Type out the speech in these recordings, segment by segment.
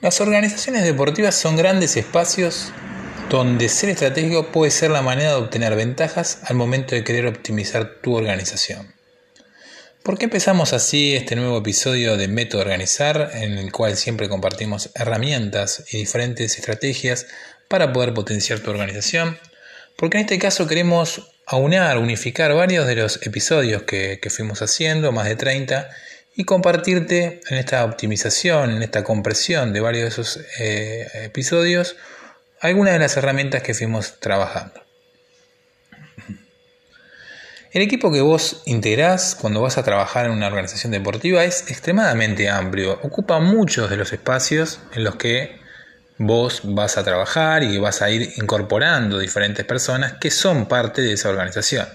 Las organizaciones deportivas son grandes espacios donde ser estratégico puede ser la manera de obtener ventajas al momento de querer optimizar tu organización. ¿Por qué empezamos así este nuevo episodio de Método Organizar, en el cual siempre compartimos herramientas y diferentes estrategias para poder potenciar tu organización? Porque en este caso queremos aunar, unificar varios de los episodios que, fuimos haciendo, más de 30, y compartirte en esta optimización, en esta compresión de varios de esos eh, episodios, algunas de las herramientas que fuimos trabajando. El equipo que vos integrás cuando vas a trabajar en una organización deportiva es extremadamente amplio, ocupa muchos de los espacios en los que vos vas a trabajar y vas a ir incorporando diferentes personas que son parte de esa organización.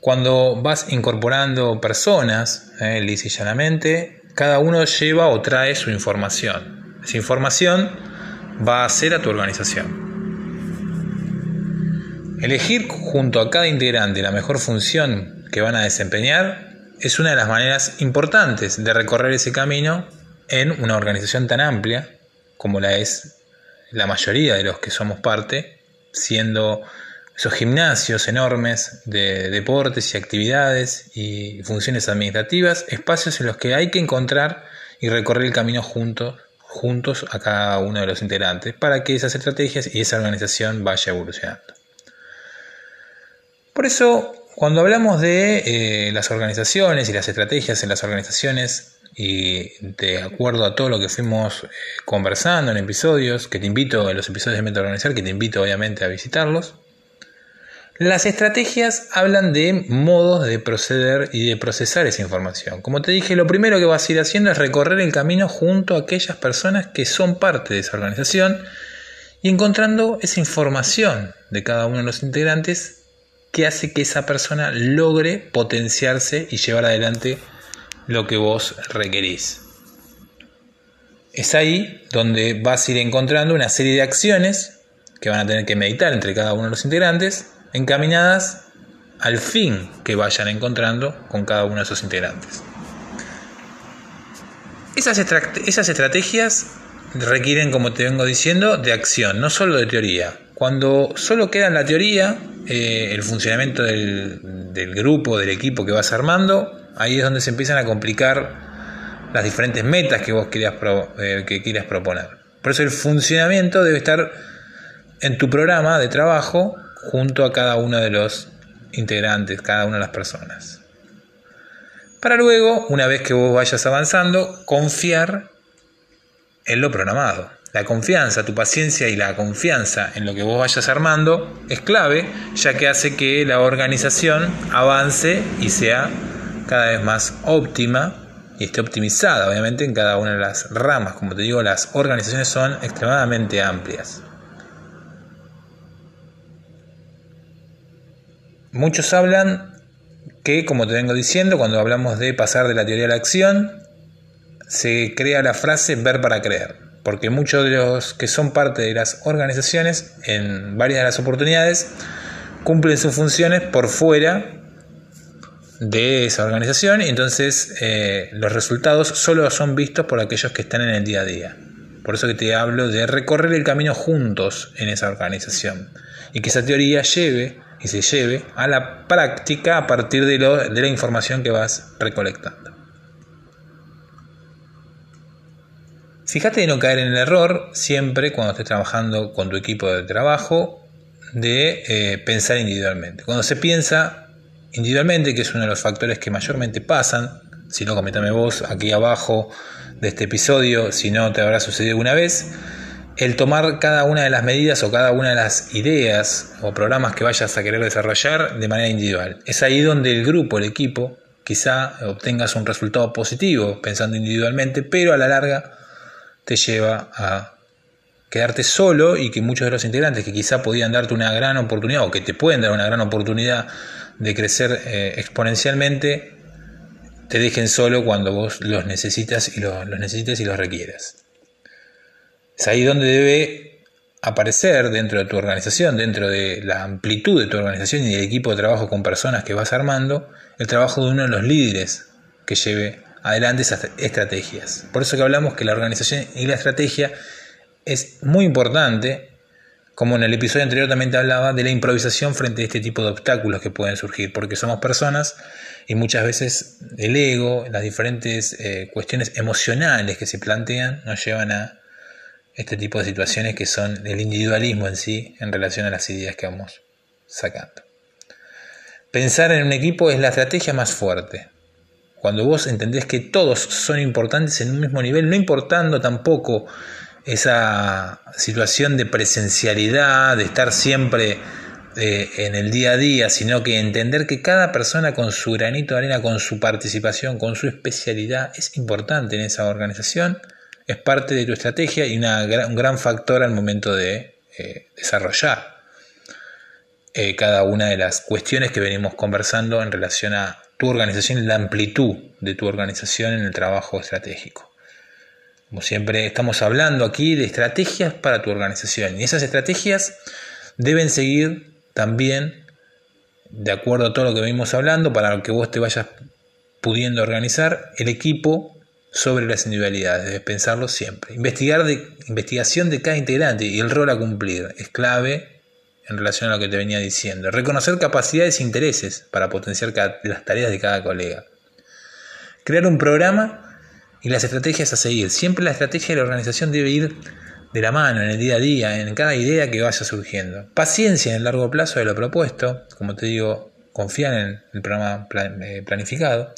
Cuando vas incorporando personas, eh, y llanamente, cada uno lleva o trae su información. Esa información va a ser a tu organización. Elegir junto a cada integrante la mejor función que van a desempeñar es una de las maneras importantes de recorrer ese camino en una organización tan amplia como la es la mayoría de los que somos parte, siendo esos gimnasios enormes de deportes y actividades y funciones administrativas, espacios en los que hay que encontrar y recorrer el camino juntos, juntos a cada uno de los integrantes para que esas estrategias y esa organización vaya evolucionando. Por eso, cuando hablamos de eh, las organizaciones y las estrategias en las organizaciones, y de acuerdo a todo lo que fuimos eh, conversando en episodios, que te invito, en los episodios de Método Organizar, que te invito obviamente a visitarlos, las estrategias hablan de modos de proceder y de procesar esa información. Como te dije, lo primero que vas a ir haciendo es recorrer el camino junto a aquellas personas que son parte de esa organización y encontrando esa información de cada uno de los integrantes que hace que esa persona logre potenciarse y llevar adelante lo que vos requerís. Es ahí donde vas a ir encontrando una serie de acciones que van a tener que meditar entre cada uno de los integrantes, encaminadas al fin que vayan encontrando con cada uno de esos integrantes. Esas, estrategias requieren, como te vengo diciendo, de acción, no solo de teoría. Cuando solo queda en la teoría, eh, el funcionamiento del, grupo, del equipo que vas armando, Ahí es donde se empiezan a complicar las diferentes metas que vos eh, que quieras proponer. Por eso el funcionamiento debe estar en tu programa de trabajo junto a cada uno de los integrantes, cada una de las personas. Para luego, una vez que vos vayas avanzando, confiar en lo programado. La confianza, tu paciencia y la confianza en lo que vos vayas armando es clave, ya que hace que la organización avance y sea cada vez más óptima y esté optimizada, obviamente, en cada una de las ramas. Como te digo, las organizaciones son extremadamente amplias. Muchos hablan que, como te vengo diciendo, cuando hablamos de pasar de la teoría a la acción, se crea la frase ver para creer, porque muchos de los que son parte de las organizaciones, en varias de las oportunidades, cumplen sus funciones por fuera de esa organización y entonces eh, los resultados solo son vistos por aquellos que están en el día a día. Por eso que te hablo de recorrer el camino juntos en esa organización y que esa teoría lleve y se lleve a la práctica a partir de, la información que vas recolectando. Fíjate de no caer en el error siempre cuando estés trabajando con tu equipo de trabajo de eh, pensar individualmente. Cuando se piensa individualmente, que es uno de los factores que mayormente pasan. Si no, coméntame vos aquí abajo de este episodio, si no te habrá sucedido alguna vez. El tomar cada una de las medidas o cada una de las ideas o programas que vayas a querer desarrollar de manera individual. Es ahí donde el grupo, el equipo, quizá obtengas un resultado positivo pensando individualmente, pero a la larga te lleva a quedarte solo y que muchos de los integrantes que quizá podían darte una gran oportunidad o que te pueden dar una gran oportunidad de crecer eh, exponencialmente te dejen solo cuando vos los necesitas y los, necesites y los requieras. Es ahí donde debe aparecer dentro de tu organización, dentro de la amplitud de tu organización y del equipo de trabajo con personas que vas armando, el trabajo de uno de los líderes que lleve adelante esas estrategias. Por eso que hablamos que la organización y la estrategia es muy importante, como en el episodio anterior también te hablaba, de la improvisación frente a este tipo de obstáculos que pueden surgir, porque somos personas y muchas veces el ego, las diferentes eh, cuestiones emocionales que se plantean nos llevan a este tipo de situaciones que son el individualismo en sí en relación a las ideas que vamos sacando. Pensar en un equipo es la estrategia más fuerte. Cuando vos entendés que todos son importantes en un mismo nivel, no importando tampoco esa situación de presencialidad, de estar siempre eh, en el día a día, sino que entender que cada persona con su granito de arena, con su participación, con su especialidad, es importante en esa organización, es parte de tu estrategia y un gran factor al momento de eh, desarrollar eh, cada una de las cuestiones que venimos conversando en relación a tu organización y la amplitud de tu organización en el trabajo estratégico. Como siempre estamos hablando aquí de estrategias para tu organización y esas estrategias deben seguir también de acuerdo a todo lo que venimos hablando para que vos te vayas pudiendo organizar el equipo sobre las individualidades, debes pensarlo siempre. Investigar de, investigación de cada integrante y el rol a cumplir es clave en relación a lo que te venía diciendo. Reconocer capacidades e intereses para potenciar las tareas de cada colega. Crear un programa y las estrategias a seguir. Siempre la estrategia de la organización debe ir de la mano en el día a día, en cada idea que vaya surgiendo. Paciencia en el largo plazo de lo propuesto, como te digo, confiar en el programa eh, planificado.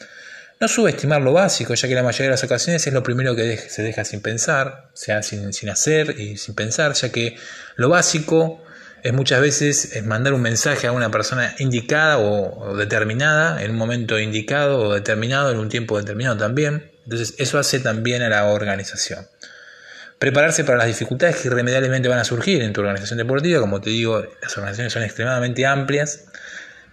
No subestimar lo básico, ya que la mayoría de las ocasiones es lo primero que se deja sin pensar, sea sin, sin hacer y sin pensar, ya que lo básico es muchas veces es mandar un mensaje a una persona indicada o, determinada en un momento indicado o determinado en un tiempo determinado también. Entonces eso hace también a la organización. Prepararse para las dificultades que irremediablemente van a surgir en tu organización deportiva. Como te digo, las organizaciones son extremadamente amplias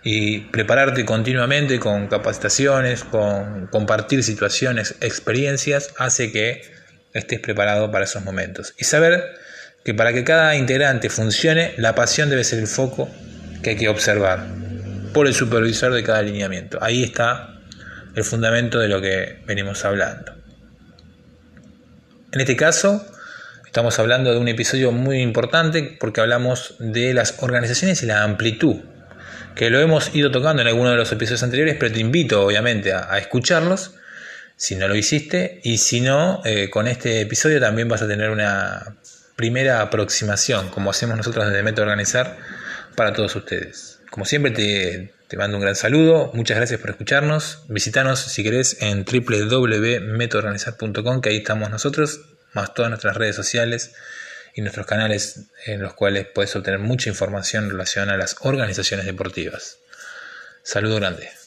y prepararte continuamente con capacitaciones, con compartir situaciones, experiencias, hace que estés preparado para esos momentos. Y saber que para que cada integrante funcione, la pasión debe ser el foco que hay que observar por el supervisor de cada alineamiento. Ahí está el fundamento de lo que venimos hablando. En este caso, estamos hablando de un episodio muy importante porque hablamos de las organizaciones y la amplitud que lo hemos ido tocando en alguno de los episodios anteriores, pero te invito obviamente a, escucharlos si no lo hiciste y si no, eh, con este episodio también vas a tener una primera aproximación, como hacemos nosotros desde Método Organizar, para todos ustedes. Como siempre te, te mando un gran saludo, muchas gracias por escucharnos, visitanos si querés en www.metodoorganizar.com, que ahí estamos nosotros, más todas nuestras redes sociales y nuestros canales en los cuales puedes obtener mucha información en relación a las organizaciones deportivas. Saludo grande.